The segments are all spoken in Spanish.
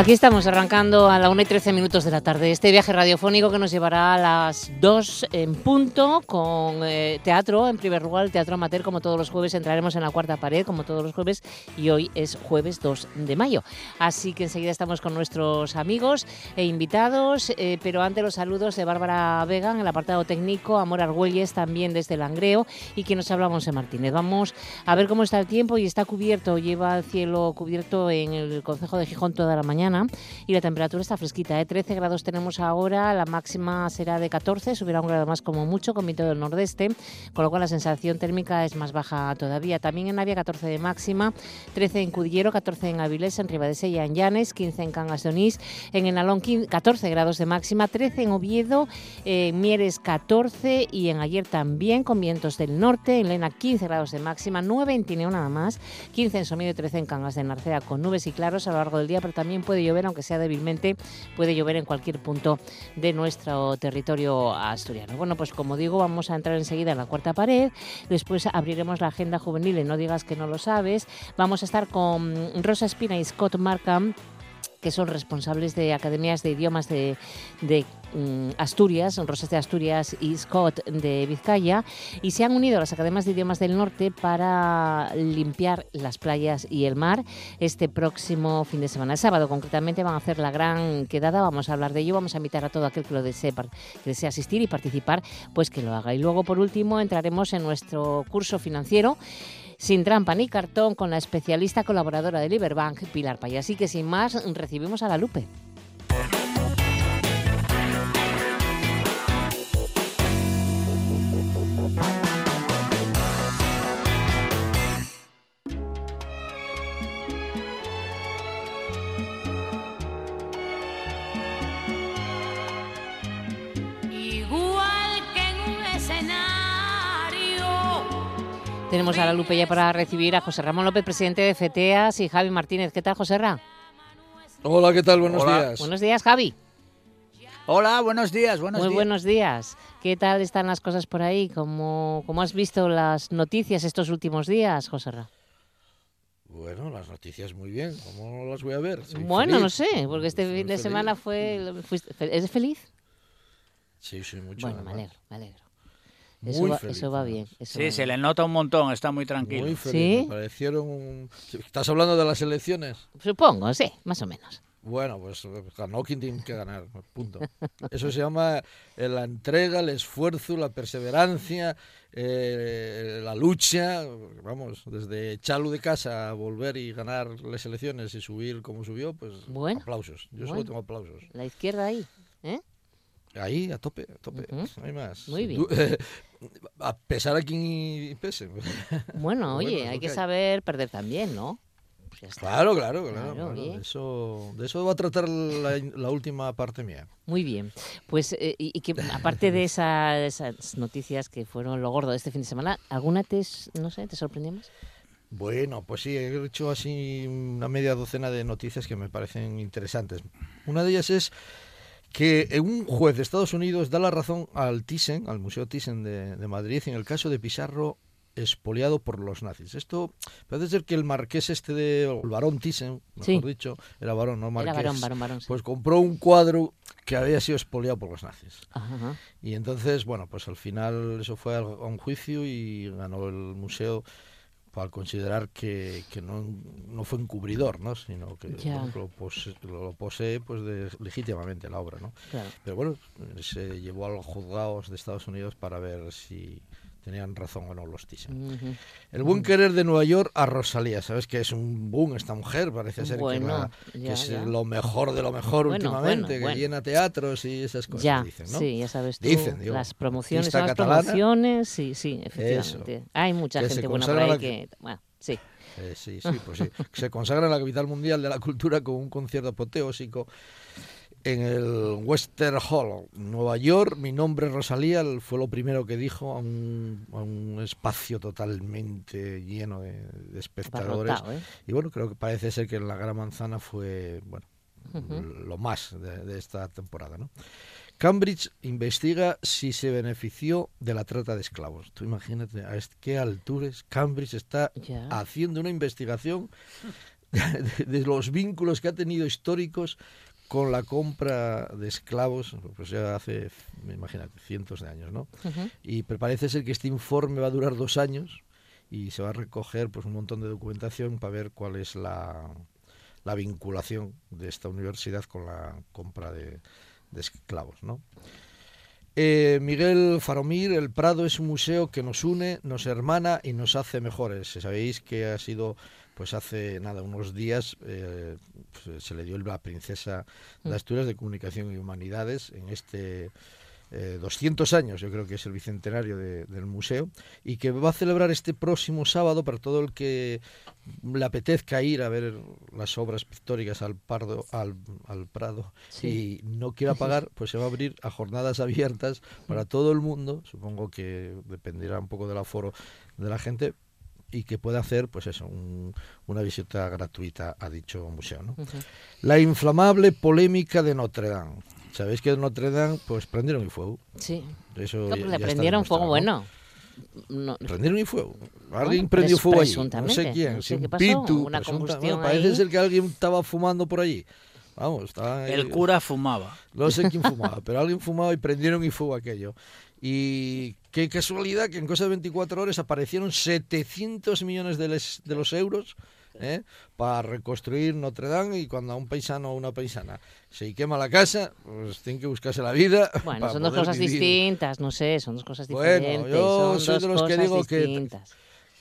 Aquí estamos arrancando a la 1 y 13 minutos de la tarde este viaje radiofónico que nos llevará a las 2 en punto con eh, teatro, en primer lugar Teatro Amateur como todos los jueves entraremos en la cuarta pared como todos los jueves y hoy es jueves 2 de mayo. Así que enseguida estamos con nuestros amigos e invitados, eh, pero antes los saludos de Bárbara Vega en el apartado técnico, Amor Argüelles también desde Langreo y que nos hablamos en Martínez. Vamos a ver cómo está el tiempo y está cubierto, lleva el cielo cubierto en el Concejo de Gijón toda la mañana y la temperatura está fresquita, ¿eh? 13 grados tenemos ahora, la máxima será de 14, subirá un grado más como mucho con viento del nordeste, con lo cual la sensación térmica es más baja todavía. También en Navia 14 de máxima, 13 en Cudillero, 14 en Avilés, en Ribadesella, en Llanes, 15 en Cangas de Onís, en Enalón 14 grados de máxima, 13 en Oviedo, en Mieres 14 y en ayer también con vientos del norte, en Lena 15 grados de máxima, 9 en Tineo nada más, 15 en Somido y 13 en Cangas de Narcea con nubes y claros a lo largo del día, pero también puede llover, aunque sea débilmente, puede llover en cualquier punto de nuestro territorio asturiano. Bueno, pues como digo, vamos a entrar enseguida en la cuarta pared, después abriremos la agenda juvenil y no digas que no lo sabes. Vamos a estar con Rosa Espina y Scott Markham que son responsables de academias de idiomas de, mm, Asturias, Rosas de Asturias y Scott de Vizcaya, y se han unido a las academias de idiomas del norte para limpiar las playas y el mar este próximo fin de semana. El sábado concretamente van a hacer la gran quedada, vamos a hablar de ello, vamos a invitar a todo aquel que lo desee, desee asistir y participar, pues que lo haga. Y luego por último entraremos en nuestro curso financiero sin trampa ni cartón con la especialista colaboradora de Liberbank, Pilar Pay. Así que sin más, recibimos a la Lupe. Tenemos a la Lupe ya para recibir a José Ramón López, presidente de FETEAS, y Javi Martínez. ¿Qué tal, José Ra? Hola, ¿qué tal? Buenos días. Buenos días, Javi. Hola, buenos días, buenos Muy días. buenos días. ¿Qué tal están las cosas por ahí? ¿Cómo, cómo has visto las noticias estos últimos días, José Ra? Bueno, las noticias muy bien. ¿Cómo las voy a ver? Soy bueno, feliz. no sé, porque este Soy fin de feliz. semana fue... ¿Es feliz? Sí, sí, mucho. Bueno, me alegro, me alegro. Eso Muy va, feliz, eso va además. bien. eso Sí, va se bien. le nota un montón, está muy tranquilo. Muy feliz. ¿Sí? Me parecieron... un- ¿Estás hablando de las elecciones? Supongo, sí, más o menos. Bueno, pues ganó quien tiene que ganar, punto. Eso se llama eh, la entrega, el esfuerzo, la perseverancia, eh, la lucha. Vamos, desde echarlo de casa a volver y ganar las elecciones y subir como subió, pues Bueno, aplausos. Yo bueno. solo tengo aplausos. La izquierda ahí, ¿eh? Ahí, a tope, a tope. Ujú. No hay más. Muy bien. A pesar a quien pese. Bueno, Bueno, oye, es hay que hay. saber perder también, ¿no? Pues. Claro, claro, claro. Claro, bueno, de, eso, de eso va a tratar la, la última parte mía. Muy bien. Pues, eh, y, que aparte de esa- esas noticias que fueron lo gordo de este fin de semana, ¿alguna te, no sé, te sorprendió más? Bueno, pues sí, he hecho así una media docena de noticias que me parecen interesantes. Una de ellas es que un juez de Estados Unidos da la razón al Thyssen, al Museo Thyssen de, de Madrid, en el caso de Pizarro expoliado por los nazis. Esto parece ser que el marqués este de, o el barón Thyssen, mejor Sí. dicho, era varón, no marqués, Era varón. sí. pues compró un cuadro que había sido expoliado por los nazis. Ajá, ajá. Y entonces, bueno, pues al final eso fue a un juicio y ganó el museo al considerar que, que no, no fue encubridor, ¿no? sino que lo, pose- lo posee pues de- legítimamente la obra. ¿no? Claro. Pero bueno, se llevó a los juzgados de Estados Unidos para ver si tenían razón o no los Thyssen. Ujú. El buen querer de Nueva York a Rosalía, ¿sabes? Que es un boom esta mujer, parece ser que, Bueno, la- que ya, es ya. lo mejor de lo mejor Bueno, últimamente, bueno, que llena teatros y esas cosas, Ya, dicen, ¿no? sí, ya sabes tú. Dicen, digo, las promociones las catalana. promociones, sí, sí, efectivamente. Hay mucha Que gente buena por ahí la que... Bueno, sí. Eh, sí, sí, pues sí. Se consagra en la capital mundial de la cultura con un concierto apoteósico en el Western Hall, Nueva York. Mi nombre es Rosalía, fue lo primero que dijo a un, a un espacio totalmente lleno de, de espectadores. ¿eh? Y bueno, creo que parece ser que en la Gran Manzana fue, bueno, lo más de, de esta temporada, ¿no? Cambridge investiga si se benefició de la trata de esclavos. Tú imagínate a qué alturas Cambridge está haciendo una investigación de, de los vínculos que ha tenido históricos con la compra de esclavos, pues ya hace, imagínate, cientos de años, ¿no? Ujú. Y pero parece ser que este informe va a durar dos años y se va a recoger pues un montón de documentación para ver cuál es la, la vinculación de esta universidad con la compra de, de esclavos, ¿no? Eh, Miguel Faromir, el Prado es un museo que nos une, nos hermana y nos hace mejores. Sabéis que ha sido, pues hace nada, unos días, eh, pues, se le dio la princesa de Asturias de Comunicación y Humanidades en este eh, 200 años, yo creo que es el bicentenario de- del museo, y que va a celebrar este próximo sábado para todo el que le apetezca ir a ver las obras pictóricas al, Pardo, al, al Prado Sí. y no quiera pagar, pues se va a abrir a jornadas abiertas para todo el mundo, supongo que dependerá un poco del aforo de la gente, y que pueda hacer, pues eso, un- una visita gratuita a dicho museo. ¿no? Ujú. La inflamable polémica de Notre Dame. Sabéis que en Notre Dame, pues prendieron y fuego. Sí. Eso No, ya- pues ya le está prendieron fuego bueno. No. Prendieron y fuego. Alguien Bueno, prendió fuego allí. No sé quién. no sé qué un pasó, pintu, una bueno, parece ser que alguien estaba fumando por allí. Vamos, estaba ahí- El cura fumaba. No sé quién fumaba, pero alguien fumaba y prendieron y fuego aquello. Y qué casualidad que en cosa de 24 horas aparecieron 700 millones de, les- de los euros ¿eh? para reconstruir Notre Dame y cuando a un paisano o una paisana se quema la casa, pues tienen que buscarse la vida. Bueno, para son dos cosas vivir. distintas, no sé, son dos cosas Bueno, diferentes. yo son soy dos de los que cosas digo que- distintas.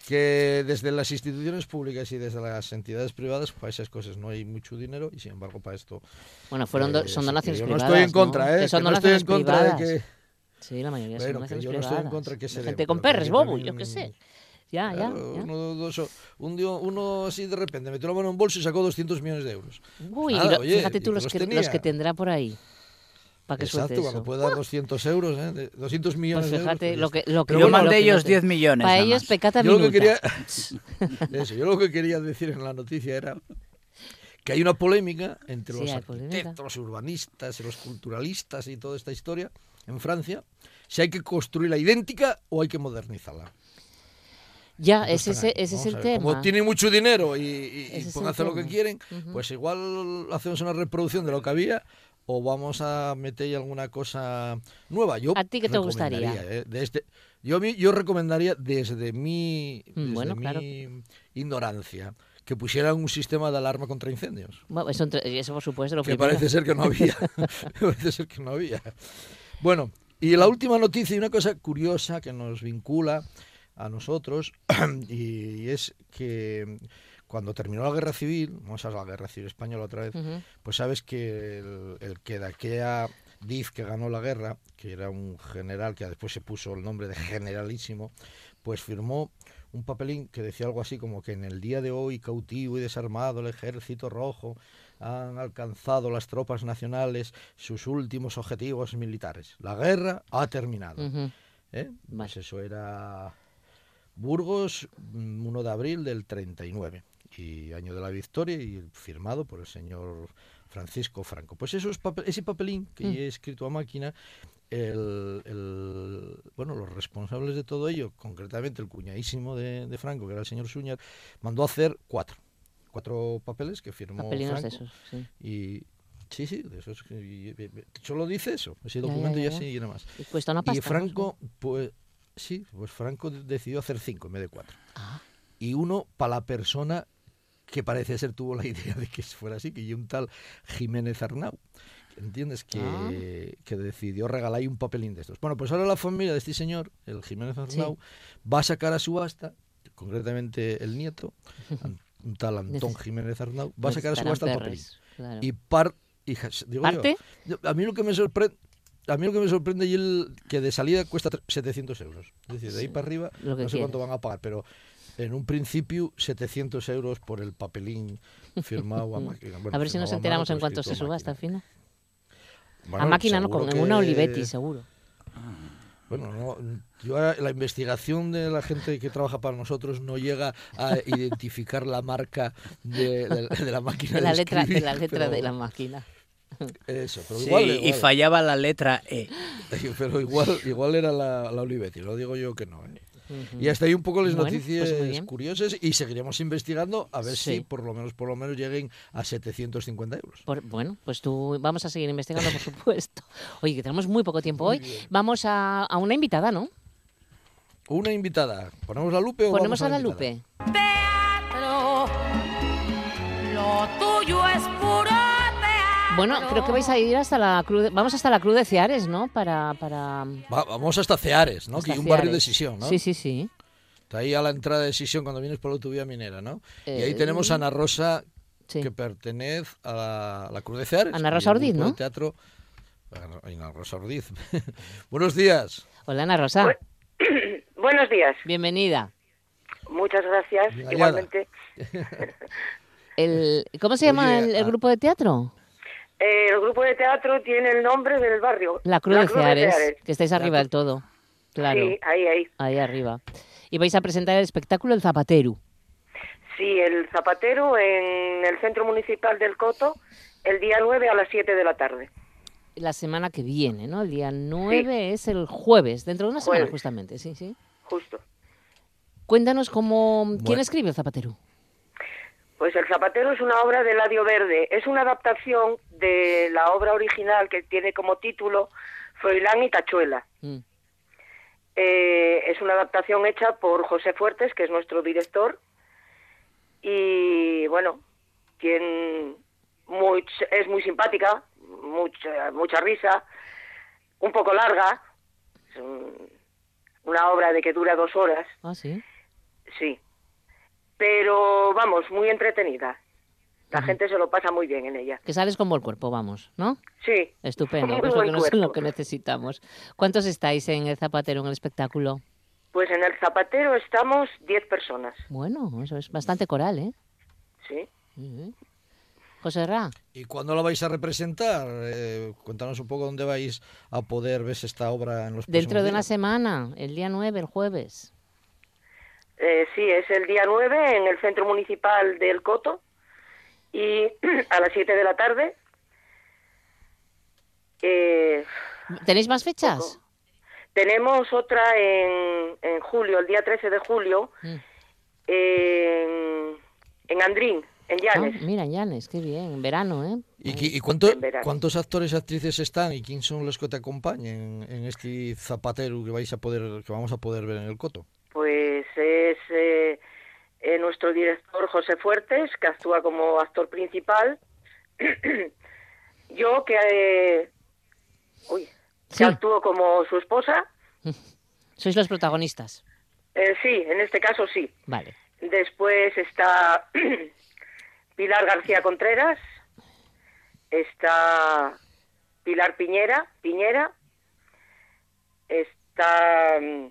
Que desde las instituciones públicas y desde las entidades privadas, para esas cosas no hay mucho dinero y sin embargo para esto... Bueno, fueron do- eh, son sí, que donaciones yo no privadas. estoy en contra, ¿no? ¿eh? Que son que no estoy en donaciones contra de privadas. que... Sí, la mayoría son Bueno, que donaciones yo no privadas. estoy en contra que se gente con pero que perres, yo bobo, yo qué sé. Ya, ya, Claro, ya. Uno, dos, un día uno así de repente metió la mano en un bolso y sacó 200 millones de euros. Uy, Nada, lo- oye, fíjate tú que los los que, los que tendrá por ahí. Para que Exacto, suelte cuando eso. puede dar 200 euros, ¿eh? de 200 millones Pues de euros. fíjate, pues lo ya que, lo que, Yo bueno, mandé lo que ellos no te- 10 millones. Para ellos pecata Yo lo que quería, eso, yo lo que quería decir en la noticia era que hay una polémica entre Sí, los arquitectos, los urbanistas, los culturalistas y toda esta historia en Francia, si hay que construirla idéntica o hay que modernizarla. Ya, Entonces, ese, ese, es el tema. Como tienen mucho dinero y, y- y pueden hacer lo que quieren, Ujú. pues igual hacemos una reproducción de lo que había o vamos a meter alguna cosa nueva. Yo ¿A ti qué te gustaría? ¿eh? De este- yo, yo recomendaría desde mi, Mm, desde bueno, mi claro. ignorancia que pusieran un sistema de alarma contra incendios. Bueno, eso, eso por supuesto lo Que primero. parece ser que no había. parece ser que no había. Bueno, y la última noticia y una cosa curiosa que nos vincula a nosotros y es que cuando terminó la guerra civil, vamos a la guerra civil española otra vez, pues sabes que el, el que de aquella Diz que ganó la guerra, que era un general que después se puso el nombre de generalísimo, pues firmó un papelín que decía algo así como que en el día de hoy cautivo y desarmado el ejército rojo han alcanzado las tropas nacionales sus últimos objetivos militares. La guerra ha terminado. ¿eh? Vale. Pues eso era Burgos, mm, 1 de abril del 39 y año de la victoria y firmado por el señor Francisco Franco. Pues esos papel- ese papelín que Mm. he escrito a máquina, el, el- bueno, los responsables de todo ello, concretamente el cuñadísimo de, de Franco, que era el señor Suñar, mandó a hacer cuatro, cuatro papeles que firmó Papelinos de Franco esos, sí. y sí, sí, de esos, que- y- y- y- solo dice eso, ese ya, documento ya, ya, ya. sí y nada más. Y cuesta una pasta. Y ¿no? Franco, pues sí, pues Franco de- decidió hacer cinco en vez de cuatro. Ah, Y uno para la persona que parece ser tuvo la idea de que fuera así, que y un tal Jiménez Arnau. ¿Entiendes? Que, Ah. que decidió regalar ahí un papelín de estos. Bueno, pues ahora la familia de este señor, el Jiménez Arnau, va a sacar a subasta, concretamente el nieto, un tal Antón Neces- Jiménez Arnau, va a sacar a subasta el papelín. claro. Y par... y jas- digo yo, ¿Parte? yo- a mí lo que me sorprende a mí lo que me sorprende y el que de salida cuesta tre- 700 euros es decir de ahí Sí, para arriba lo que no sé cuánto van a pagar pero en un principio 700 euros por el papelín firmado a máquina Bueno, a ver si nos enteramos mano, en cuánto se a subasta al máquina. final. Bueno, a máquina, no, con en que- una Olivetti, seguro. Bueno, no, yo la investigación de la gente que trabaja para nosotros no llega a identificar la marca de, de- de la máquina De la de letra, de escribir, la letra pero de la máquina. Eso, pero Sí, igual, y fallaba la letra E. pero igual, igual era la, la Olivetti, lo digo yo que no. ¿eh? Y hasta ahí un poco las Bueno, noticias pues bien. curiosas y seguiremos investigando a ver Sí. si por lo menos por lo menos lleguen a 750 euros. Por- bueno, pues tú vamos a seguir investigando, por supuesto. Oye, que tenemos muy poco tiempo hoy. Vamos a, a una invitada, ¿no? Una invitada. ¿Ponemos la Lupe o Ponemos vamos a la invitada? Lupe. Bueno, creo que vais a ir hasta la Cruz. de- Vamos hasta la Cruz de Ceares, ¿no? Para. para Va- vamos hasta Ceares, ¿no? hasta Que hay un barrio de. Sisión, ¿no? Sí, sí, sí. Está ahí a la entrada de Sisión cuando vienes por la autovía minera, ¿no? y ahí Eh, tenemos a Ana Rosa, sí. que pertenece a la, a la Cruz de Ceares. Ana Rosa Ordiz, ¿no? Teatro... Ana Rosa Ordiz. Buenos días. Hola, Ana Rosa. Buenos días. Bienvenida. Muchas gracias. Hallada. Igualmente. El, ¿Cómo se llama Oye, el, el grupo de teatro? Eh, el grupo de teatro tiene el nombre del barrio. La Cruz, La de, Ceares, Ceares. que estáis arriba del todo. Claro, Sí, ahí, ahí. ahí arriba. Y vais a presentar el espectáculo El Zapatero. Sí, el Zapatero en el Centro Municipal del Coto el día 9 a las 7 de la tarde. La semana que viene, ¿no? El día 9 es el jueves, dentro de una semana justamente, sí, sí. Justo. Cuéntanos cómo... ¿Quién Bueno. escribe El Zapatero? Pues El Zapatero es una obra de Ladio Verde. Es una adaptación de la obra original que tiene como título Froilán y Tachuela. Mm. Eh, es una adaptación hecha por José Fuertes, que es nuestro director. Y bueno, quien muy, es muy simpática, mucha, mucha risa, un poco larga. Es un- una obra de que dura dos horas, Ah, sí. sí. Pero vamos, muy entretenida. La gente se lo pasa muy bien en ella. Que sales como el cuerpo, vamos, ¿no? Sí. Estupendo, pues lo que, nos- lo necesitamos. ¿Cuántos estáis en El Zapatero, en el espectáculo? Pues en el Zapatero estamos 10 personas, Bueno, eso es bastante coral, ¿eh? sí. José Ra, ¿Y cuándo la vais a representar? Eh, cuéntanos un poco dónde vais a poder ver esta obra en los dentro de una semana, el día 9, el jueves. Eh, sí, es el día 9 en el Centro Municipal del Coto y a las 7 de la tarde. Eh, ¿Tenéis más fechas? Poco. tenemos otra en, en julio, el día 13 de julio, Mm. en, en Andrín, en Ah, Llanes. mira, Llanes, qué bien, en verano, ¿eh? ¿Y, cuánto- En verano. cuántos actores y actrices están y quién son los que te acompañan en este zapatero que vais a poder que vamos a poder ver en el coto? Pues es eh, eh, nuestro director José Fuertes, que actúa como actor principal. Yo, que, eh, uy, que Sí. actúo como su esposa. Sois los protagonistas. Eh, sí, en este caso sí. Vale. Después está Pilar García Contreras, está Pilar Piñera, Piñera, está mm,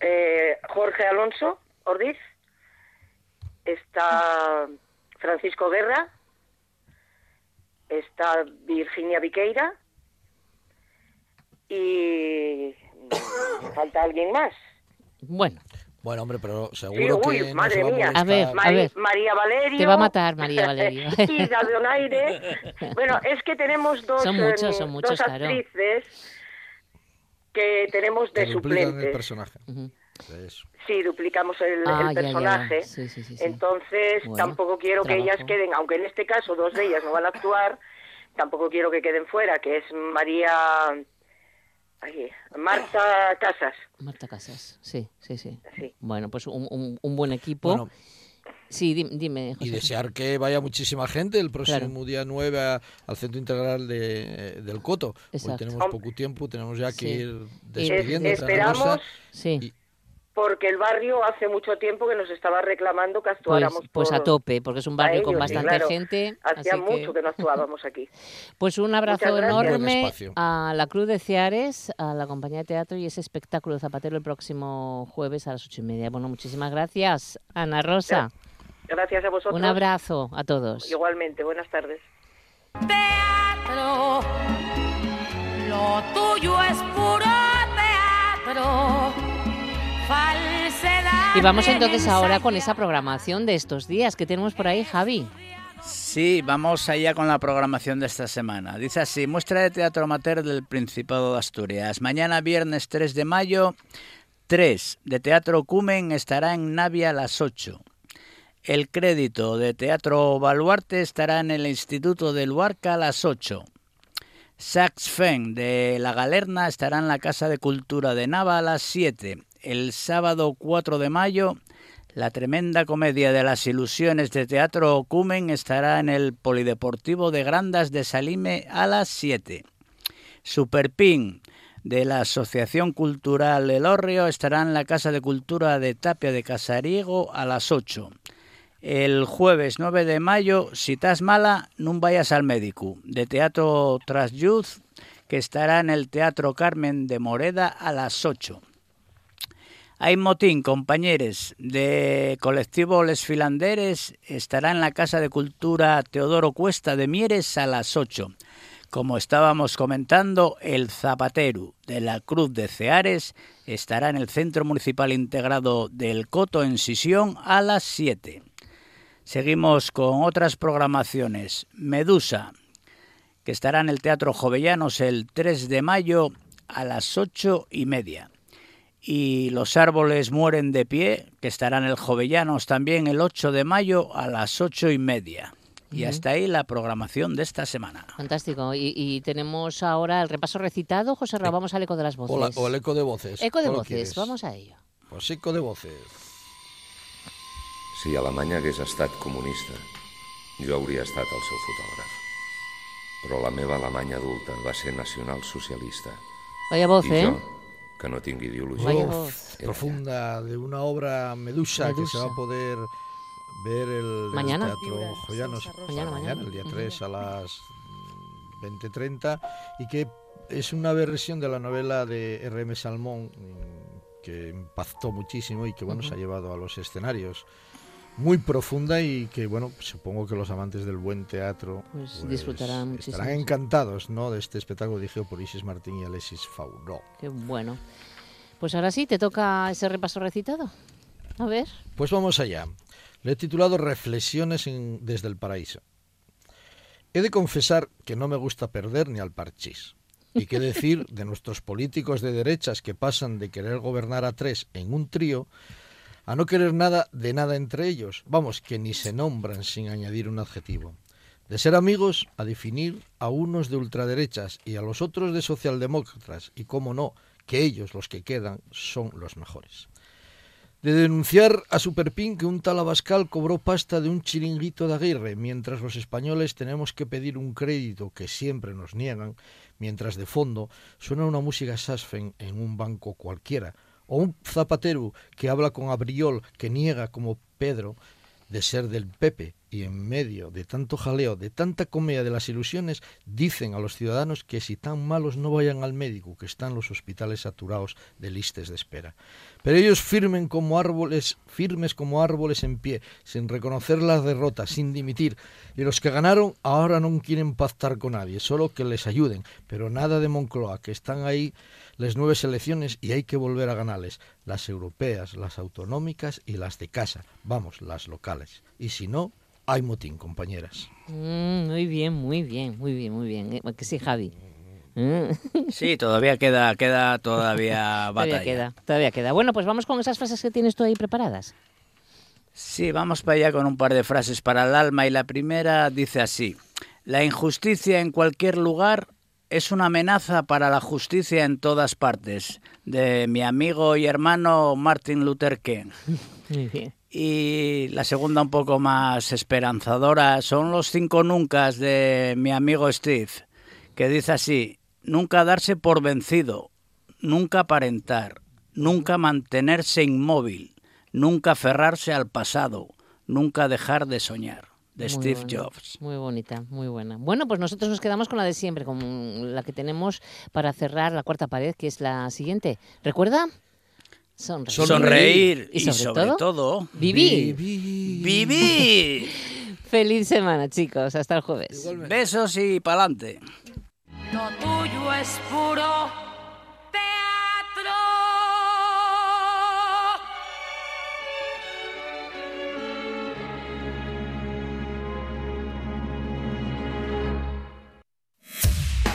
eh, Jorge Alonso Ordiz, está Francisco Guerra, está Virginia Viqueira y falta alguien más. Bueno, Bueno, hombre, pero Sí, seguro uy, que no madre se va a mía. A ver, a. María Valerio. Te va a matar, María Valerio. Ida Donaire. Bueno, es que tenemos dos, Son muchos, em, son muchos, dos claro. Que tenemos de que duplican el suplentes. personaje. Eso. Sí, duplicamos el, Ah, el ya, ya, ya. personaje. Sí, sí, sí, sí. Entonces, Bueno, tampoco quiero que ellas queden, aunque en este caso dos de ellas no van a actuar, tampoco quiero que queden fuera, que es María. ay, Marta Casas. Marta Casas, sí, sí, sí. Sí. Bueno, pues un, un- un buen equipo. Bueno, sí, di- dime, y José. desear que vaya muchísima gente el próximo Claro. día 9 a- al Centro Integral de, del Coto. Hoy Exacto. tenemos poco tiempo, tenemos ya que Sí. ir Y- despidiendo. Es- esperamos Sí, y- porque el barrio hace mucho tiempo que nos estaba reclamando que pues, actuáramos pues por- a tope, porque es un a barrio con ellos, bastante claro. gente. Hacía así mucho que... no actuábamos aquí. Pues un abrazo enorme a la Cruz de Ciares, a la compañía de teatro y ese espectáculo de Zapatero el próximo jueves a las ocho y media. Bueno, muchísimas gracias, Ana Rosa. Gracias a vosotros. Un abrazo a todos. Igualmente, buenas tardes. Teatro. Lo tuyo es puro teatro. Y vamos entonces ahora con esa programación de estos días que tenemos por ahí, Javi. Sí, vamos allá con la programación de esta semana. Dice así, muestra de teatro amateur del Principado de Asturias. Mañana viernes 3 de mayo, 3 de Teatro Cumen estará en Navia a las 8. El crédito de Teatro Baluarte estará en el Instituto de Luarca a las 8. Sax Fen de La Galerna estará en la Casa de Cultura de Nava a las 7. El sábado 4 de mayo, la tremenda comedia de las ilusiones de Teatro Cumen estará en el Polideportivo de Grandas de Salime a las 7. Superpin de la Asociación Cultural El Orrio estará en la Casa de Cultura de Tapia de Casariego a las 8. El jueves 9 de mayo, si estás mala, no vayas al médico, de Teatro Tras Youth, que estará en el Teatro Carmen de Moreda a las 8. Hay motín, compañeros, de colectivo Les Filanderes, estará en la Casa de Cultura Teodoro Cuesta de Mieres a las 8. Como estábamos comentando, el Zapatero de la Cruz de Ceares estará en el Centro Municipal Integrado del Coto en Sisión a las 7. Seguimos con otras programaciones. Medusa, que estará en el Teatro Jovellanos el 3 de mayo a las 8 y media. Y Los Árboles Mueren de Pie, que estará en el Jovellanos también el 8 de mayo a las 8 y media. Y hasta ahí la programación de esta semana. Fantástico. Y, y tenemos ahora el repaso recitado. José Ra, vamos al eco de las voces. O, la- o el eco de voces. Eco de ¿Cuál voces, vamos a ello. Pues eco de voces. Si Alemanya hagués estat comunista, jo hauria estat el seu fotògraf. Però la meva Alemanya adulta va ser nacionalsocialista. Vaya voz, I ¿eh? jo, que no tinc ideologia, Vaya Uf, voz. profunda de una obra Medusa, que se va a poder ver el, en el Mañana. Teatro Joyanos Mañana, mañana. el día Ujú. 3 a las mm, 20.30 y que es una versión de la novela de R.M. Salmón mm, que impactó muchísimo y que bueno se ha llevado a los escenarios muy profunda y que bueno supongo que los amantes del buen teatro Pues disfrutarán muchísimo, estarán encantados ¿no? de este espectáculo dirigido por Isis Martín y Alexis Fauró. Qué bueno. Pues ahora sí, te toca ese repaso recitado. A ver. Pues vamos allá. Le he titulado Reflexiones en- desde el paraíso. He de confesar que no me gusta perder ni al parchís. Y qué decir de nuestros políticos de derechas que pasan de querer gobernar a tres en un trío a no querer nada de nada entre ellos. Vamos, que ni se nombran sin añadir un adjetivo. De ser amigos a definir a unos de ultraderechas y a los otros de socialdemócratas. Y cómo no, que ellos, los que quedan, son los mejores de denunciar a Superpin que un tal Abascal cobró pasta de un chiringuito de Aguirre, mientras los españoles tenemos que pedir un crédito que siempre nos niegan, mientras de fondo suena una música sasfen en un banco cualquiera, o un zapatero que habla con Abriol que niega como Pedro de ser del Pepe y en medio de tanto jaleo, de tanta comedia de las ilusiones, dicen a los ciudadanos que si tan malos no vayan al médico, que están los hospitales saturados de listes de espera. Pero ellos firmen como árboles, firmes como árboles en pie, sin reconocer la derrota, sin dimitir. Y los que ganaron ahora no quieren pactar con nadie, solo que les ayuden. Pero nada de Moncloa, que están ahí las nuevas elecciones y hay que volver a ganarles. Las europeas, las autonómicas y las de casa. Vamos, las locales. Y si no, hay motín, compañeras. Mm, muy bien, muy bien, muy bien, muy bien. Eh, Que sí, Javi. Mm, Sí, todavía queda, queda todavía batalla. todavía queda, todavía queda. Bueno, pues vamos con esas frases que tienes tú ahí preparadas. Sí, vamos para allá con un par de frases para el alma y la primera dice así. La injusticia en cualquier lugar es una amenaza para la justicia en todas partes. De mi amigo y hermano Martin Luther King. Y la segunda un poco más esperanzadora son los cinco nuncas de mi amigo Steve, que dice así, nunca darse por vencido, nunca aparentar, nunca mantenerse inmóvil, nunca aferrarse al pasado, nunca dejar de soñar, de Muy Steve Jobs. Muy bonita, muy buena. Bueno, pues nosotros nos quedamos con la de siempre, con la que tenemos para cerrar la cuarta pared, que es la siguiente. ¿Recuerda? Sonreír. Sonreír Y y, sobre todo, todo, Vivir. vivir. Feliz semana, chicos. Hasta el jueves. Besos y pa'lante. Lo tuyo es puro teatro.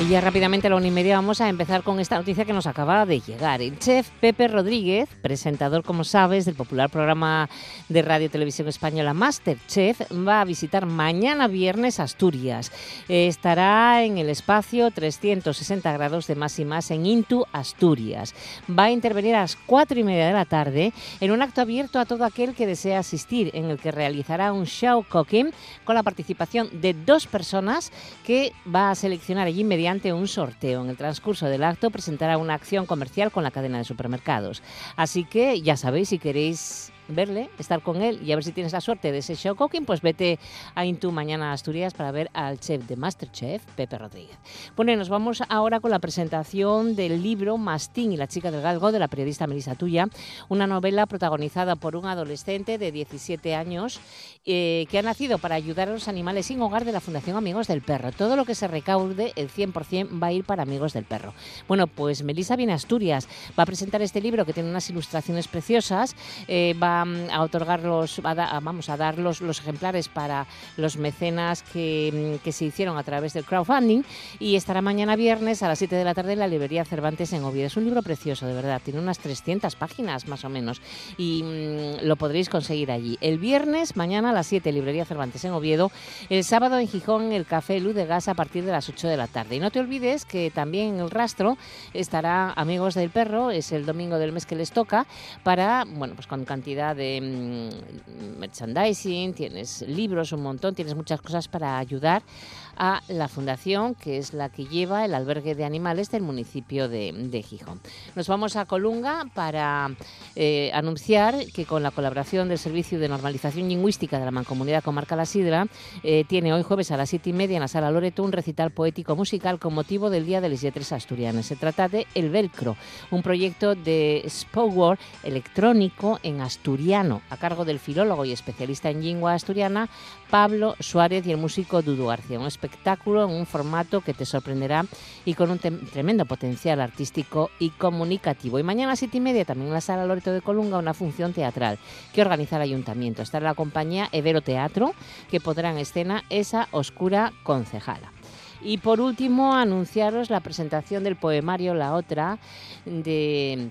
Y ya rápidamente a la una y media vamos a empezar con esta noticia que nos acaba de llegar. El chef Pepe Rodríguez, presentador, como sabes, del popular programa de radio televisión española Masterchef, va a visitar mañana viernes Asturias. Estará en el espacio 360 grados de más y más en Intu Asturias. Va a intervenir a las cuatro y media de la tarde en un acto abierto a todo aquel que desea asistir, en el que realizará un show cooking con la participación de dos personas que va a seleccionar allí mediante un sorteo. En el transcurso del acto presentará una acción comercial con la cadena de supermercados. Así que ya sabéis, si queréis verle, estar con él y a ver si tienes la suerte de ese show cooking, pues vete a Intu mañana a Asturias para ver al chef de Masterchef, Pepe Rodríguez. Bueno, nos vamos ahora con la presentación del libro Mastín y la chica del galgo de la periodista Melissa Tuya, una novela protagonizada por un adolescente de 17 años eh, que ha nacido para ayudar a los animales sin hogar de la Fundación Amigos del Perro. Todo lo que se recaude, el 100% va a ir para Amigos del Perro. Bueno, pues Melissa viene a Asturias, va a presentar este libro que tiene unas ilustraciones preciosas, eh, va a, vamos a dar los, ejemplares para los mecenas que, que, se hicieron a través del crowdfunding y estará mañana viernes a las 7 de la tarde en la librería Cervantes en Oviedo. Es un libro precioso, de verdad, tiene unas 300 páginas más o menos y mm, lo podréis conseguir allí. El viernes, mañana a las 7, librería Cervantes en Oviedo. El sábado en Gijón, el Café Luz de Gas a partir de las 8 de la tarde. Y no te olvides que también en el rastro estará Amigos del Perro, es el domingo del mes que les toca, para, bueno, pues con cantidad de mm, merchandising, tienes libros un montón, tienes muchas cosas para ayudar a la fundación que es la que lleva el albergue de animales del municipio de, Gijón. Nos vamos a Colunga para eh, anunciar que con la colaboración del Servicio de Normalización Lingüística de la Mancomunidad Comarca La Sidra eh, tiene hoy jueves a las siete y media en la Sala Loreto un recital poético musical con motivo del Día de las Letras Asturianas. Se trata de El Velcro, un proyecto de Spoword electrónico en asturiano a cargo del filólogo y especialista en lengua asturiana Pablo Suárez y el músico Dudu García. Un espectáculo en un formato que te sorprenderá y con un tremendo potencial artístico y comunicativo. Y mañana a las siete y media también en la sala Loreto de Colunga una función teatral que organiza el ayuntamiento. Estará la compañía Evero Teatro que pondrá en escena esa oscura concejala. Y por último, anunciaros la presentación del poemario La Otra de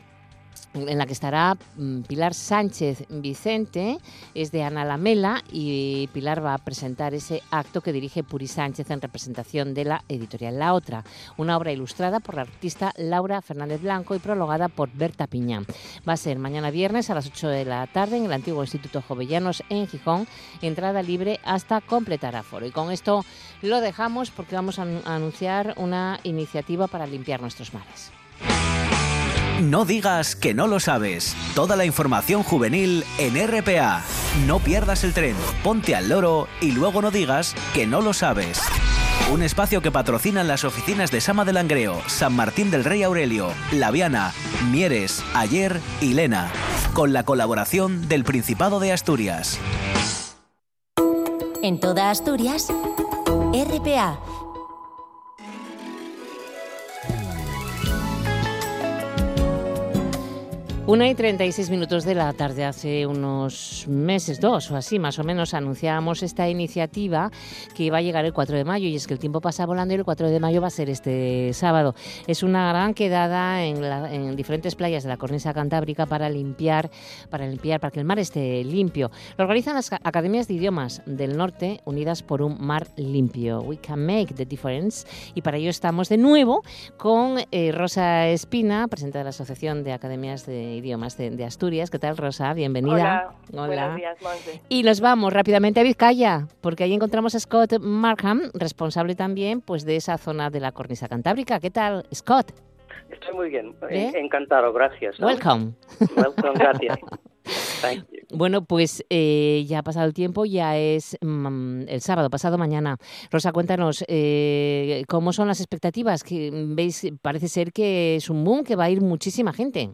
en la que estará mm, Pilar Sánchez Vicente, es de Ana Lamela y Pilar va a presentar ese acto que dirige Puri Sánchez en representación de la editorial La Otra, una obra ilustrada por la artista Laura Fernández Blanco y prologada por Berta Piñán. Va a ser mañana viernes a las 8 de la tarde en el antiguo Instituto Jovellanos en Gijón, entrada libre hasta completar aforo. Y con esto lo dejamos porque vamos a anunciar una iniciativa para limpiar nuestros mares. No digas que no lo sabes. Toda la información juvenil en RPA. No pierdas el tren, ponte al loro y luego no digas que no lo sabes. Un espacio que patrocinan las oficinas de Sama del Langreo, San Martín del Rey Aurelio, Laviana, Mieres, Ayer y Lena, con la colaboración del Principado de Asturias. En toda Asturias, RPA Una y 36 minutos de la tarde, hace unos meses, dos o así más o menos, anunciábamos esta iniciativa que iba a llegar el 4 de mayo y es que el tiempo pasa volando y el 4 de mayo va a ser este sábado. Es una gran quedada en, diferentes playas de la cornisa cantábrica para limpiar, para limpiar, para que el mar esté limpio. Lo organizan las academias de idiomas del norte unidas por un mar limpio. We can make the difference y para ello estamos de nuevo con eh, Rosa Espina, presidenta de la Asociación de Academias de idiomas de, Asturias. ¿Qué tal, Rosa? Bienvenida. Hola. Buenos días, Monse. Y nos vamos rápidamente a Vizcaya, porque ahí encontramos a Scott Markham, responsable también pues, de esa zona de la cornisa cantábrica. ¿Qué tal, Scott? Estoy muy bien, encantado, gracias. Welcome. Welcome, gracias. Bueno, pues eh, ya ha pasado el tiempo, ya es mm, el sábado, pasado mañana. Rosa, cuéntanos, eh, ¿cómo son las expectativas? Que veis, parece ser que es un boom, que va a ir muchísima gente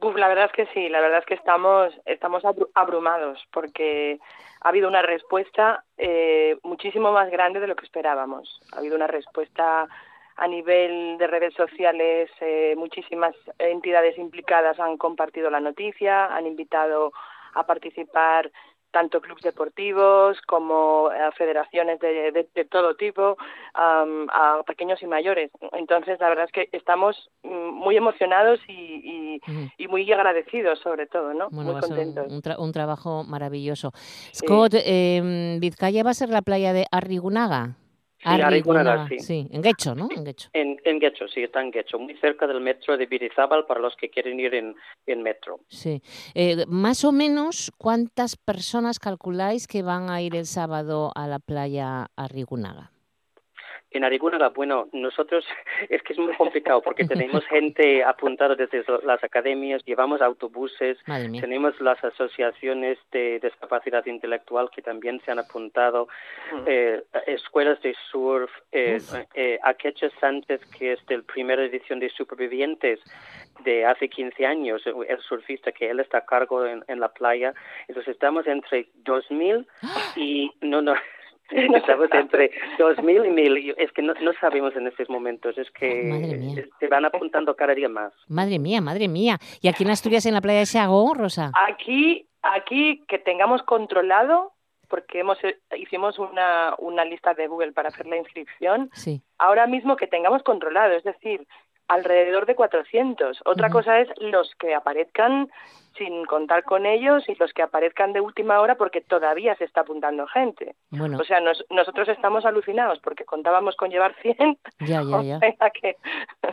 la verdad es que sí, la verdad es que estamos, estamos abrumados porque ha habido una respuesta eh, muchísimo más grande de lo que esperábamos. Ha habido una respuesta a nivel de redes sociales, eh, muchísimas entidades implicadas han compartido la noticia, han invitado a participar tanto clubes deportivos como a federaciones de, de, de todo tipo, um, a pequeños y mayores. Entonces, la verdad es que estamos mm, muy emocionados y, y, muy agradecidos, sobre todo, ¿no? Bueno, muy contentos. un tra- un trabajo maravilloso. Scott, eh, Vizcaya va a ser la playa de Arrigunaga. Sí, Arrigunaga, sí. Sí, en Guecho, ¿no? En Guecho. En, en Guecho, sí, está en Guecho, muy cerca del metro de Birizábal para los que quieren ir en, en metro. Sí. Eh, más o menos, ¿cuántas personas calculáis que van a ir el sábado a la playa Arrigunaga? En Arigúnaga, bueno, nosotros es que es muy complicado porque tenemos gente apuntada desde las academias, llevamos autobuses, tenemos las asociaciones de discapacidad intelectual que también se han apuntado, eh, escuelas de surf, eh, eh, Akecha Sánchez, que es de la primera edición de Supervivientes de hace 15 años, el surfista que él está a cargo en, en la playa. Entonces estamos entre 2.000 y no, no. Estamos entre 2.000 y 1.000. Es que no, no sabemos en estos momentos. Es que se van apuntando cada día más. Madre mía, madre mía. ¿Y aquí en Asturias, en la playa de Seago, Rosa? Aquí, aquí que tengamos controlado, porque hemos eh, hicimos una, una lista de Google para hacer la inscripción, Sí. ahora mismo que tengamos controlado, es decir, alrededor de 400. Otra cosa es los que aparezcan sin contar con ellos y los que aparezcan de última hora porque todavía se está apuntando gente. Bueno, O sea, nos- nosotros estamos alucinados porque contábamos con llevar 100. ya, ya, o ya. sea que-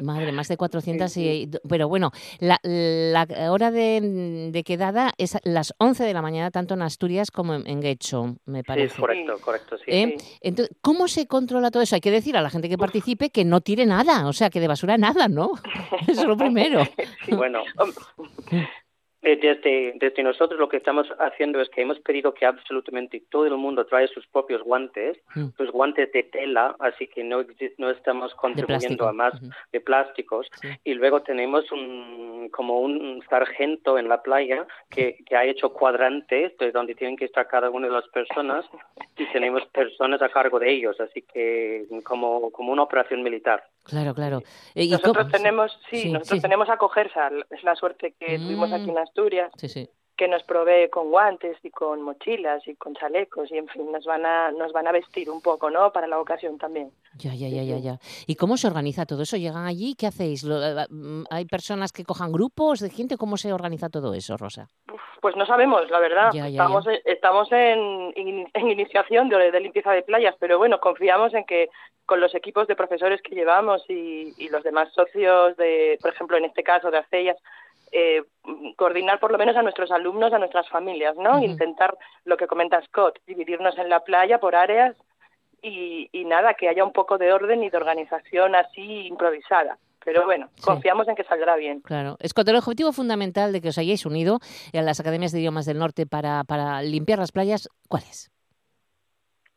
Madre, más de 400 y... Pero bueno, la, la hora de, de quedada es a las 11 de la mañana, tanto en Asturias como en, en Guecho, me Sí, parece. es correcto, correcto, sí. ¿Eh? Entonces, ¿cómo se controla todo eso? Hay que decir a la gente que participe que no tire nada, o sea, que de basura nada, ¿no? Eso es lo primero. Bueno, eh, desde, desde nosotros lo que estamos haciendo es que hemos pedido que absolutamente todo el mundo trae sus propios guantes, Mm. sus guantes de tela, así que no, no estamos contribuyendo a más de plásticos. Sí. Y luego tenemos un, como un sargento en la playa que, que ha hecho cuadrantes de donde tienen que estar cada una de las personas y tenemos personas a cargo de ellos, así que como, como una operación militar. Claro, claro. Eh, ¿y nosotros cómo- tenemos, sí, Sí, nosotros sí. tenemos a Cogersa, es la suerte que tuvimos aquí en Asturias. Sí, sí. que nos provee con guantes y con mochilas y con chalecos y en fin nos van a nos van a vestir un poco no para la ocasión también Ya, ya, ya, ya, ya. ¿Y cómo se organiza todo eso? ¿Llegan allí? ¿Qué hacéis? Eh, mm, ¿Hay personas que cojan grupos de gente? ¿Cómo se organiza todo eso, Rosa? pues no sabemos la verdad Ya, ya, estamos ya. estamos en, in- en iniciación de, de limpieza de playas pero bueno confiamos en que con los equipos de profesores que llevamos y, y los demás socios de por ejemplo en este caso de Acellas eh, coordinar por lo menos a nuestros alumnos, a nuestras familias, ¿no? Intentar lo que comenta Scott, dividirnos en la playa por áreas y, y nada, que haya un poco de orden y de organización así improvisada. Pero bueno, Sí. confiamos en que saldrá bien. Claro. Scott, el objetivo fundamental de que os hayáis unido a las academias de idiomas del norte para, para limpiar las playas, ¿cuál es?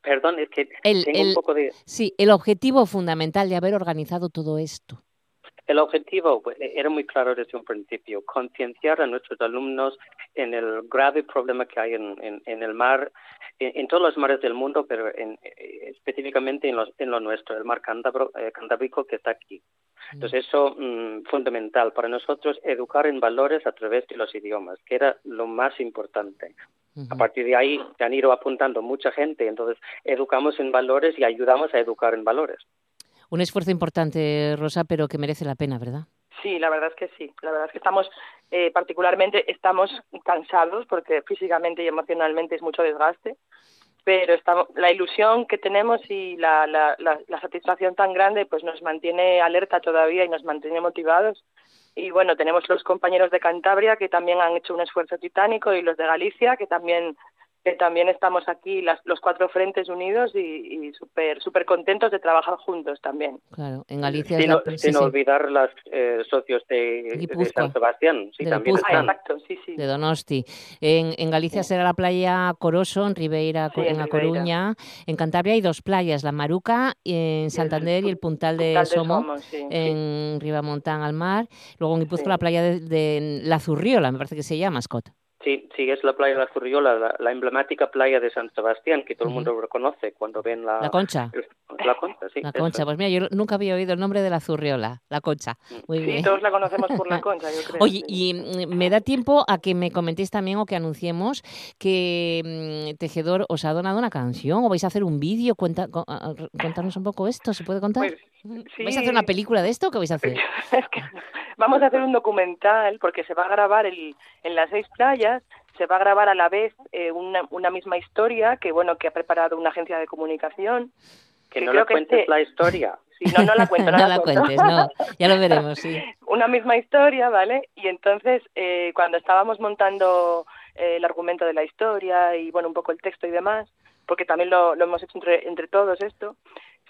Perdón, es que El- tengo el- un poco de... Sí, el objetivo fundamental de haber organizado todo esto. El objetivo pues, era muy claro desde un principio, concienciar a nuestros alumnos en el grave problema que hay en, en- en el mar, en, en todos los mares del mundo, pero en- eh, específicamente en, los- en lo nuestro, el mar Cántabro- eh, Cantábrico que está aquí. Entonces eso mm, fundamental para nosotros, educar en valores a través de los idiomas, que era lo más importante. A partir de ahí se han ido apuntando mucha gente, entonces educamos en valores y ayudamos a educar en valores. Un esfuerzo importante, Rosa, pero que merece la pena, ¿verdad? Sí, la verdad es que sí. La verdad es que estamos, eh, particularmente, estamos cansados porque físicamente y emocionalmente es mucho desgaste. Pero estamos, la ilusión que tenemos y la, la, la, la satisfacción tan grande pues nos mantiene alerta todavía y nos mantiene motivados. Y bueno, tenemos los compañeros de Cantabria que también han hecho un esfuerzo titánico y los de Galicia que también que también estamos aquí las, los cuatro frentes unidos y, y súper súper contentos de trabajar juntos también. Claro, en Galicia Sin, la- o- sí, sin sí, olvidar los socios de. San Sebastián, sí, De también Guipúzcoa. Ah, están. exacto, sí, sí. de Donosti. En, en Galicia será la playa Coroso, en Ribeira, Sí, en, en La Ribeira. Coruña. En Cantabria hay dos playas, la Maruca en Santander y el Puntal de Puntal de Somo. Somo, sí, sí. en Ribamontán al mar, luego en Guipúzcoa Sí. la playa de, de La Zurriola, me parece que se llama, Scott. Sí, sí, es la playa de la Zurriola, la, la emblemática playa de San Sebastián, que todo el mundo reconoce cuando ven la... La Concha. La Concha, sí. La Concha, es. pues mira, yo nunca había oído el nombre de la Zurriola, la Concha. Muy Sí, bien. todos la conocemos por la concha, yo creo. Oye, y mm, me da tiempo a que me comentéis también o que anunciemos que mm, Tejedor os ha donado una canción o vais a hacer un vídeo. Cuenta, contarnos un poco esto, ¿se puede contar? Pues, ¿Vais a hacer una película de esto o qué vais a hacer? Vamos a hacer un documental porque se va a grabar el- en las seis playas, se va a grabar a la vez eh, una, una misma historia que bueno que ha preparado una agencia de comunicación. Que no le cuentes este- la historia. Sí, no, no la cuento, no, no la cuentes, no. Ya lo veremos, sí. una misma historia, ¿vale? Y entonces, eh, cuando estábamos montando eh, el argumento de la historia y, bueno, un poco el texto y demás, porque también lo, lo hemos hecho entre, entre todos esto,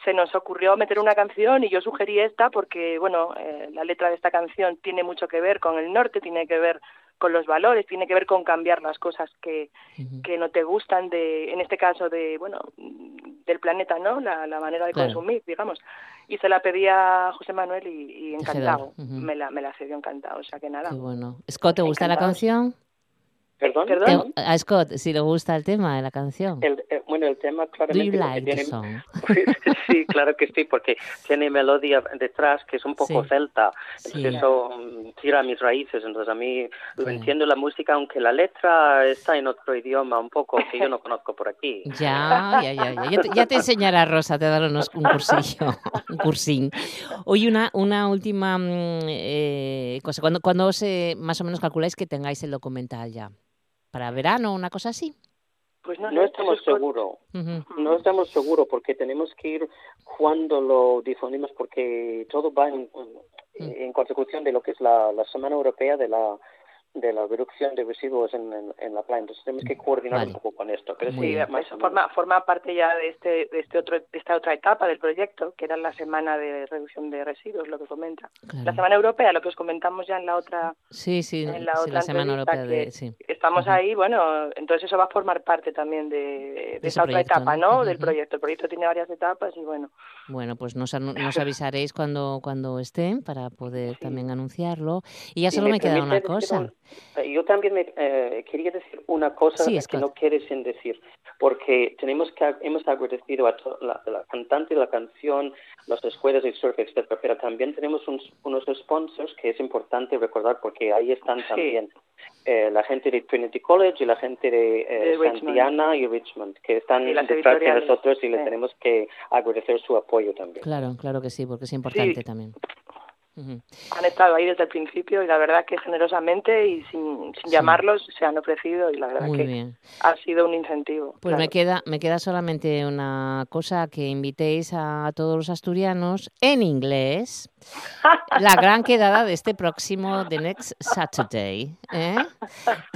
se nos ocurrió meter una canción y yo sugerí esta porque, bueno, eh, la letra de esta canción tiene mucho que ver con el norte, tiene que ver con los valores, tiene que ver con cambiar las cosas que, que no te gustan de, en este caso de, bueno, del planeta, ¿no? La, la manera de Claro. consumir, digamos. Y se la pedí a José Manuel y, y encantado. Me, la, me la cedió encantado, o sea que nada. Qué bueno. Scott, ¿te gusta la canción? ¿Perdón? Te- a Scott, si le gusta el tema de la canción. El, eh, bueno, el tema Do claramente... you porque like the song? sí, claro que sí, porque tiene melodía detrás que es un poco Sí. celta. Sí. Entonces eso mm, tira a mis raíces. Entonces a mí lo entiendo la música, aunque la letra está en otro idioma un poco que yo no conozco por aquí. Ya, ya, ya, ya. Ya te, ya te enseñará Rosa, te dará unos- un cursillo, un cursín. Oye, una, una última mm, eh, cosa. ¿Cuándo, cuándo se, más o menos calculáis que tengáis el documental ya? ¿Para verano o una cosa así? Pues no, estamos seguros. No estamos seguros porque tenemos que ir cuando lo difundimos porque todo va en, en consecución de lo que es la, la Semana Europea de la de la reducción de residuos en, en, en la playa. Entonces tenemos que coordinar Vale. un poco con esto. Pero sí, más Eso forma, forma parte ya de este, de este otro, de esta otra etapa del proyecto, que era la semana de reducción de residuos, lo que comenta. Claro. La semana europea, lo que os comentamos ya en la otra, Sí, sí, en la sí, otra la Semana Europea de... Sí. estamos ahí, bueno, entonces eso va a formar parte también de, de esta otra proyecto, etapa, ¿no? Del proyecto. El proyecto tiene varias etapas y bueno, Bueno, pues nos, nos avisaréis cuando, cuando estén para poder también anunciarlo. Y ya Si solo me, queda una cosa. un- eh, yo también me, eh, quería decir una cosa Sí, que no quiere sin decir, porque tenemos que hemos agradecido a la, la cantante de la canción, las escuelas de surf, etcétera, pero también tenemos unos sponsors que es importante recordar porque ahí están también eh, la gente de Trinity College y la gente de, eh, De y Richmond, que están detrás de nosotros y sí. tenemos que agradecer su apoyo también. Claro, claro que sí, porque es importante también. Han estado ahí desde el principio y la verdad que generosamente y sin, sin llamarlos se han ofrecido y la verdad Muy que bien. ha sido un incentivo. Pues claro. me queda, me queda solamente una cosa que invitéis a todos los asturianos en inglés. La gran quedada de este próximo The Next Saturday. ¿eh?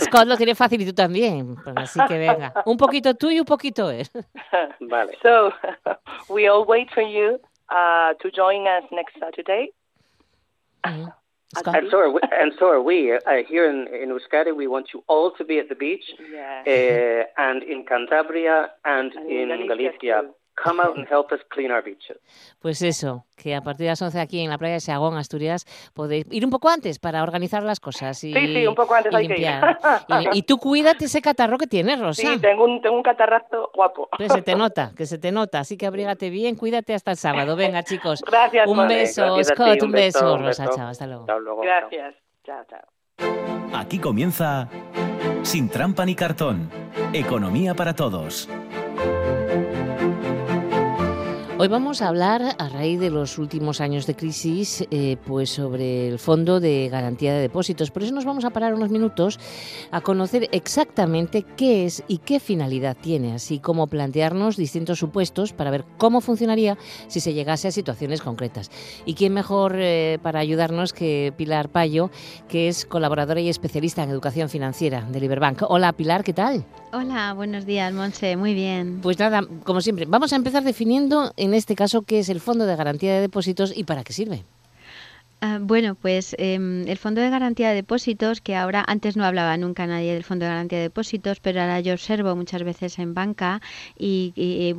Scott lo tiene fácil y tú también. Pues así que venga. Un poquito tú y un poquito él. Vale. So we all wait for you uh, to join us next Saturday. Scott. And so are we. And so are we. Uh, here in, in Euskadi, we want you all to be at the beach, Yeah. uh, and in Cantabria and, And in in Galicia Galicia. Come out and help us clean our beaches. Pues eso, que a partir de las 11 aquí en la playa de Seagón, Asturias, podéis ir un poco antes para organizar las cosas y, Sí, sí, un poco antes y hay que ir. limpiar. Y, y tú cuídate ese catarro que tienes, Rosa. Sí, tengo un, tengo un catarrazo guapo. Que se te nota, que se te nota. Así que abrígate bien, cuídate hasta el sábado. Venga, chicos. Gracias, Un Mone. beso, Gracias a ti, Scott, un un beso, beso, un Rosa. beso. Chao, hasta luego. Chao, luego. Gracias. Chao, chao. Aquí comienza Sin trampa ni cartón. Economía para todos. Hoy vamos a hablar, a raíz de los últimos años de crisis, eh, pues sobre el Fondo de Garantía de Depósitos. Por eso nos vamos a parar unos minutos a conocer exactamente qué es y qué finalidad tiene, así como plantearnos distintos supuestos para ver cómo funcionaría si se llegase a situaciones concretas. Y quién mejor eh, para ayudarnos que Pilar Payo, que es colaboradora y especialista en educación financiera de Liberbank. Hola Pilar, ¿qué tal? Hola, buenos días, Monse. Muy bien. Pues nada, como siempre, vamos a empezar definiendo en este caso qué es el Fondo de Garantía de Depósitos y para qué sirve. Ah, bueno, pues em, el Fondo de Garantía de Depósitos, que ahora antes no hablaba nunca nadie del Fondo de Garantía de Depósitos, pero ahora yo observo muchas veces en banca y,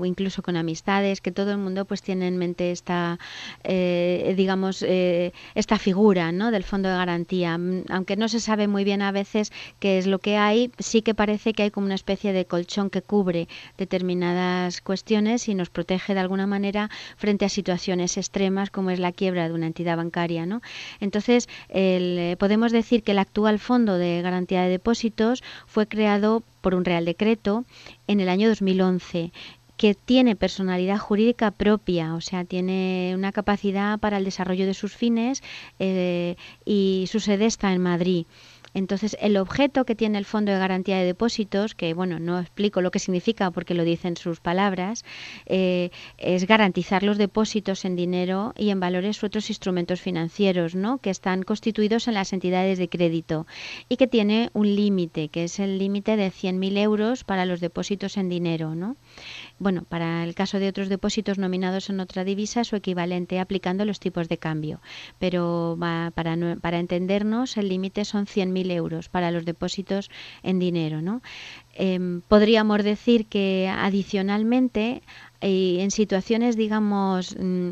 incluso con amistades que todo el mundo pues tiene en mente esta, eh, digamos, eh, esta figura ¿no? del Fondo de Garantía. Mm, aunque no se sabe muy bien a veces qué es lo que hay, sí que parece que hay como una especie de colchón que cubre determinadas cuestiones y nos protege de alguna manera frente a situaciones extremas como es la quiebra de una entidad bancaria. Entonces, eh, podemos decir que el actual Fondo de Garantía de Depósitos fue creado por un Real Decreto en el año 2011 que tiene personalidad jurídica propia, o sea, tiene una capacidad para el desarrollo de sus fines eh, y su sede está en Madrid. Entonces, el objeto que tiene el Fondo de Garantía de Depósitos, que bueno, no explico lo que significa porque lo dicen sus palabras, eh, es garantizar los depósitos en dinero y en valores u otros instrumentos financieros, ¿no? Que están constituidos en las entidades de crédito y que tiene un límite, que es el límite de 100.000 euros para los depósitos en dinero, ¿no? bueno, para el caso de otros depósitos nominados en otra divisa, su equivalente aplicando los tipos de cambio. Pero para, para entendernos, el límite son 100.000 euros para los depósitos en dinero. ¿no? Em, podríamos decir que adicionalmente y en situaciones, digamos, mm,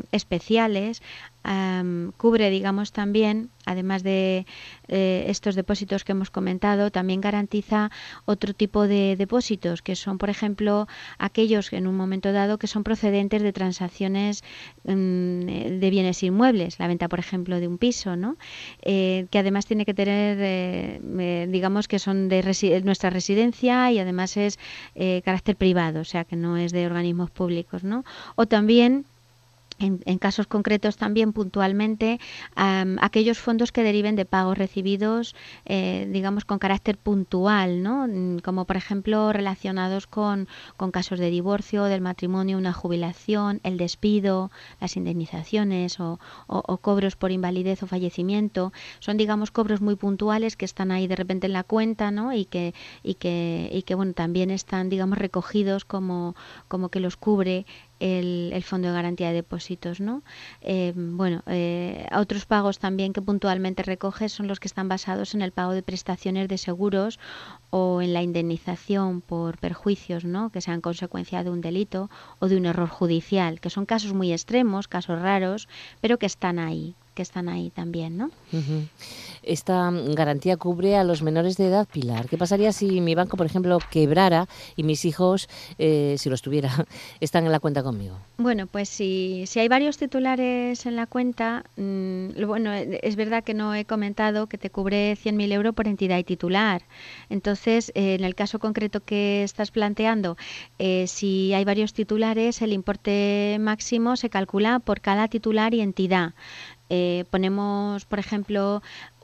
cubre, digamos, también, además de eh, estos depósitos que hemos comentado, también garantiza otro tipo de depósitos, que son, por ejemplo, aquellos en un momento dado que son procedentes de transacciones mm, de bienes inmuebles, la venta, por ejemplo, de un piso, ¿no? Eh, que además tiene que tener, eh, digamos, que son de nuestra residencia y además es carácter privado, o sea, que no es de organismos públicos ¿no? O también en, casos concretos también puntualmente aquellos fondos que deriven de pagos recibidos, eh, digamos, con carácter puntual, ¿no? Mm, como por ejemplo relacionados con, con, casos de divorcio, del matrimonio, una jubilación, el despido, las indemnizaciones o, o, cobros por invalidez o fallecimiento. Son, digamos, cobros muy puntuales que están ahí de repente en la cuenta ¿no? y, que, y, que, y que bueno, también están, digamos, recogidos como, como que los cubre el, Fondo de Garantía de Depósitos. ¿no? Eh, bueno, eh, otros pagos también que puntualmente recoge son los que están basados en el pago de prestaciones de seguros o en la indemnización por perjuicios ¿no? que sean consecuencia de un delito o de un error judicial, que son casos muy extremos, casos raros, pero que están ahí que están ahí también, ¿no? Esta garantía cubre a los menores de edad, Pilar. ¿Qué pasaría si mi banco, por ejemplo, quebrara y mis hijos, eh, si los tuviera, están en la cuenta conmigo? Bueno, pues si, si hay varios titulares en la cuenta, mm, bueno, eh, es verdad que no he comentado que te cubre 100.000 euros por entidad y titular. Entonces, eh, en el caso concreto que estás planteando, si hay varios titulares, el importe máximo se calcula por cada titular y entidad. Eh, ponemos, por ejemplo,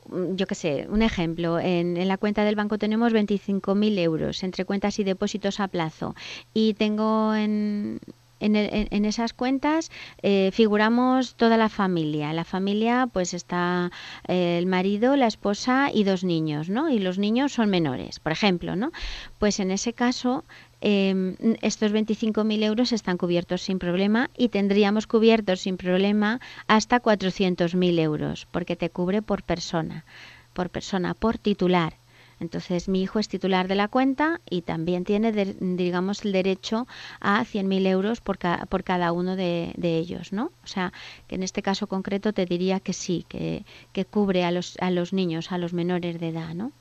mm, yo qué sé, un ejemplo, en, en, la cuenta del banco tenemos 25.000 euros entre cuentas y depósitos a plazo y tengo en, en, esas cuentas eh, figuramos toda la familia. La familia pues está eh, el marido, la esposa y dos niños, ¿no? Y los niños son menores, por ejemplo, ¿no? Pues en ese caso eh, estos 25.000 euros están cubiertos sin problema y tendríamos cubiertos sin problema hasta 400.000 euros porque te cubre por persona, por persona, por titular. Entonces, mi hijo es titular de la cuenta y también tiene, digamos, el derecho a 100.000 euros por, por cada uno de, de, ellos, ¿no? O sea, que en este caso concreto te diría que sí, que, que cubre a los, a los niños, a los menores de edad, ¿no?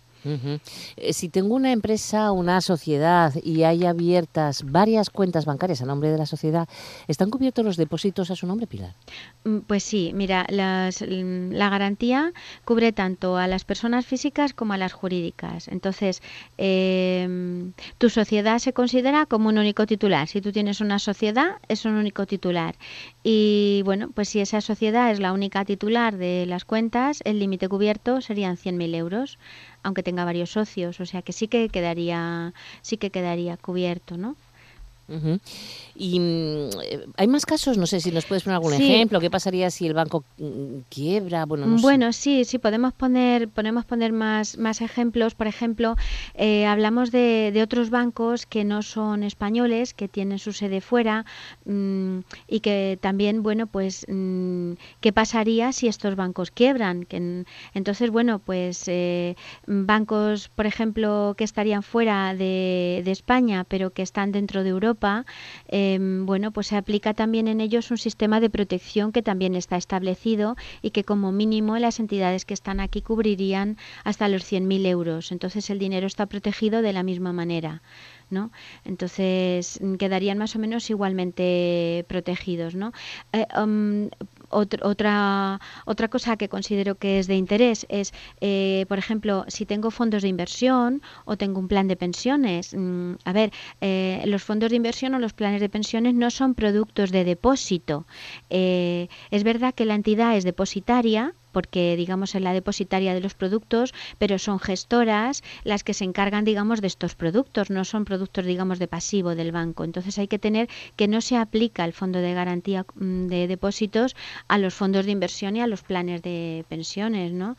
Eh, si tengo una empresa, una sociedad y hay abiertas varias cuentas bancarias a nombre de la sociedad, ¿están cubiertos los depósitos a su nombre, Pilar? Mm, pues sí, mira, la garantía cubre tanto a las personas físicas como a las jurídicas. Entonces, em, tu sociedad se considera como un único titular. Si tú tienes una sociedad, es un único titular. Y bueno, pues si esa sociedad es la única titular de las cuentas, el límite cubierto serían 100.000 euros aunque tenga varios socios, o sea que sí que quedaría, sí que quedaría cubierto, ¿no? Ujú. Y mm, eh, hay más casos, no sé si nos puedes poner algún Sí. ejemplo. ¿Qué pasaría si el banco mm, quiebra? Bueno, no sé. Bueno, sí, sí, podemos poner, podemos poner más, más ejemplos. Por ejemplo, eh, hablamos de, de otros bancos que no son españoles, que tienen su sede fuera mm, y que también, bueno, pues, mm, ¿qué pasaría si estos bancos quiebran? Que, en- entonces, bueno, pues eh, bancos, por ejemplo, que estarían fuera de, de España, pero que están dentro de Europa, em, bueno, pues se aplica también en ellos un sistema de protección que también está establecido y que como mínimo las entidades que están aquí cubrirían hasta los 100.000 euros. Entonces el dinero está protegido de la misma manera. ¿no? Entonces mm, quedarían más o menos igualmente protegidos, ¿no? Eh, ot- otra otra cosa que considero que es de interés es, eh, por ejemplo, si tengo fondos de inversión o tengo un plan de pensiones. mm, a ver, eh, los fondos de inversión o los planes de pensiones no son productos de depósito. Eh, es verdad que la entidad es depositaria porque digamos es la depositaria de los productos, pero son gestoras las que se encargan digamos de estos productos, no son productos digamos de pasivo del banco. Entonces hay que tener que no se aplica el fondo de garantía mm, de depósitos a los fondos de inversión y a los planes de pensiones, ¿no?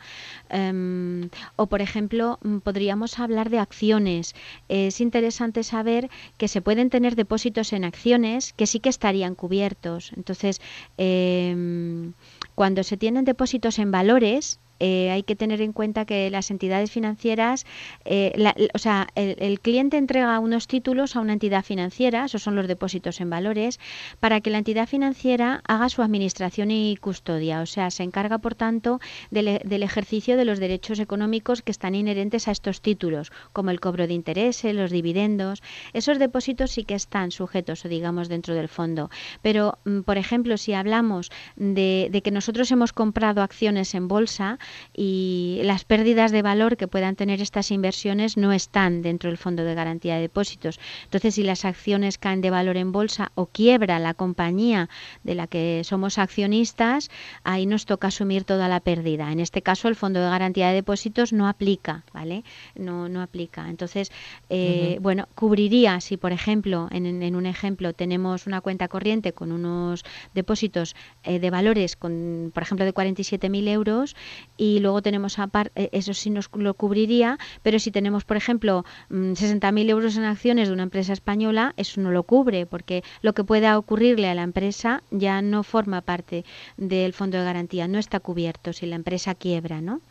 Em, o por ejemplo mm, podríamos hablar de acciones. Es interesante saber que se pueden tener depósitos en acciones que sí que estarían cubiertos. Entonces em, cuando se tienen depósitos en valores, eh, hay que tener en cuenta que las entidades financieras, eh, o sea, el, cliente entrega unos títulos a una entidad financiera, esos son los depósitos en valores, para que la entidad financiera haga su administración y custodia, o sea, se encarga, por tanto, del, ejercicio de los derechos económicos que están inherentes a estos títulos, como el cobro de intereses, los dividendos. Esos depósitos sí que están sujetos, o digamos, dentro del fondo. Pero, mm, por ejemplo, si hablamos de que nosotros hemos comprado acciones en bolsa y las pérdidas de valor que puedan tener estas inversiones no están dentro del fondo de garantía de depósitos. Entonces, si las acciones caen de valor en bolsa o quiebra la compañía de la que somos accionistas, ahí nos toca asumir toda la pérdida. En este caso, el fondo de garantía de depósitos no aplica, ¿vale? No, no aplica. Entonces, eh, bueno, cubriría si, por ejemplo, en un ejemplo tenemos una cuenta corriente con unos depósitos eh, de valores, con, por ejemplo, de 47.000 euros y luego tenemos aparte, eso sí nos lo cubriría, pero si tenemos, por ejemplo, mm, 60.000 euros en acciones de una empresa española, eso no lo cubre, porque lo que pueda ocurrirle a la empresa ya no forma parte del fondo de garantía, no está cubierto si la empresa quiebra, ¿no?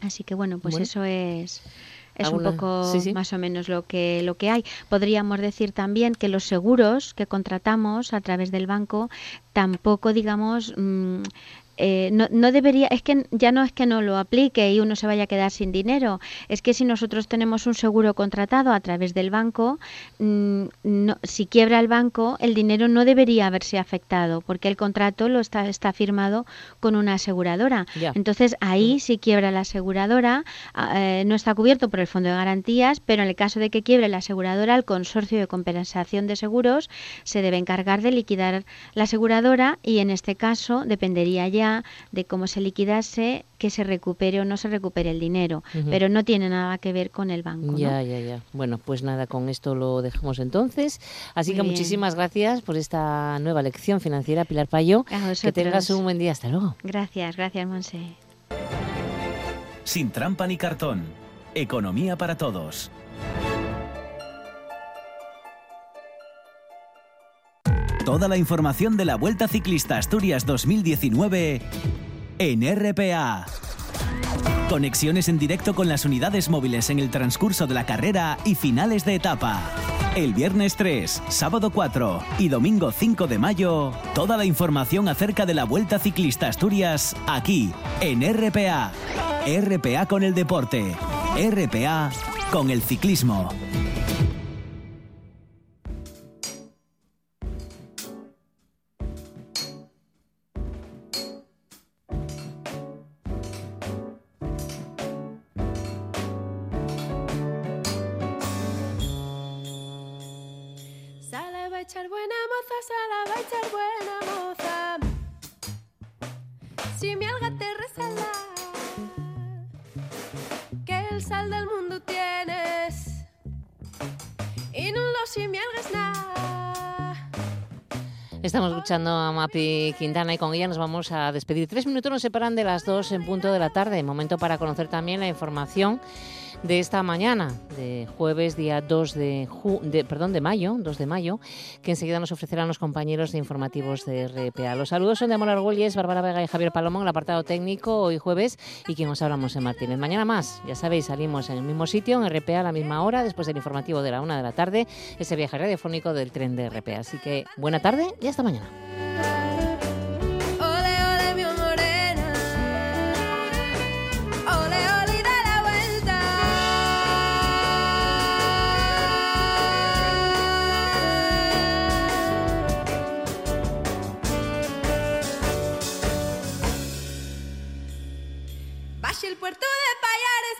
Así que bueno, pues Bueno. eso es es un poco sí, sí. más o menos lo que lo que hay. Podríamos decir también que los seguros que contratamos a través del banco tampoco, digamos, mm, eh, no, no debería, es que ya no es que no lo aplique y uno se vaya a quedar sin dinero, es que si nosotros tenemos un seguro contratado a través del banco, mm, no- si quiebra el banco, el dinero no debería haberse afectado, porque el contrato lo está, está firmado con una aseguradora. Entonces ahí si quiebra la aseguradora, ah, eh, no está cubierto por el Fondo de Garantías, pero en el caso de que quiebre la aseguradora, el Consorcio de Compensación de Seguros se debe encargar de liquidar la aseguradora y en este caso dependería ya de cómo se liquidase que se recupere o no se recupere el dinero, pero no tiene nada que ver con el banco. ¿no? Ya, ya, ya. Bueno, pues nada, con esto lo dejamos entonces. Así Muy que bien. muchísimas gracias por esta nueva lección financiera, Pilar Payo. Que tengas un buen día. Hasta luego. Gracias, gracias, Monse. Sin trampa ni cartón. Economía para todos. Toda la información de la Vuelta Ciclista Asturias 2019 en RPA. Conexiones en directo con las unidades móviles en el transcurso de la carrera y finales de etapa. El viernes 3, sábado 4 y domingo 5 de mayo, toda la información acerca de la Vuelta Ciclista Asturias aquí en RPA. RPA con el deporte. RPA con el ciclismo. del mundo tienes y no lo nada. Estamos escuchando a Mapi Quintana y con ella nos vamos a despedir. Tres minutos nos separan de las dos en punto de la tarde. Momento para conocer también la información de esta mañana, de jueves día 2 de, ju- de, perdón, de mayo, 2 de mayo, que enseguida nos ofrecerán los compañeros de informativos de RPA. Los saludos son de Amor Argüelles, Bárbara Vega y Javier Palomón, el apartado técnico hoy jueves y quien os hablamos en Martínez. Mañana más, ya sabéis, salimos en el mismo sitio, en RPA a la misma hora, después del informativo de la una de la tarde, ese viaje radiofónico del tren de RPA. Así que buena tarde y hasta mañana.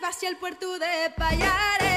Hacia el puerto de Payares.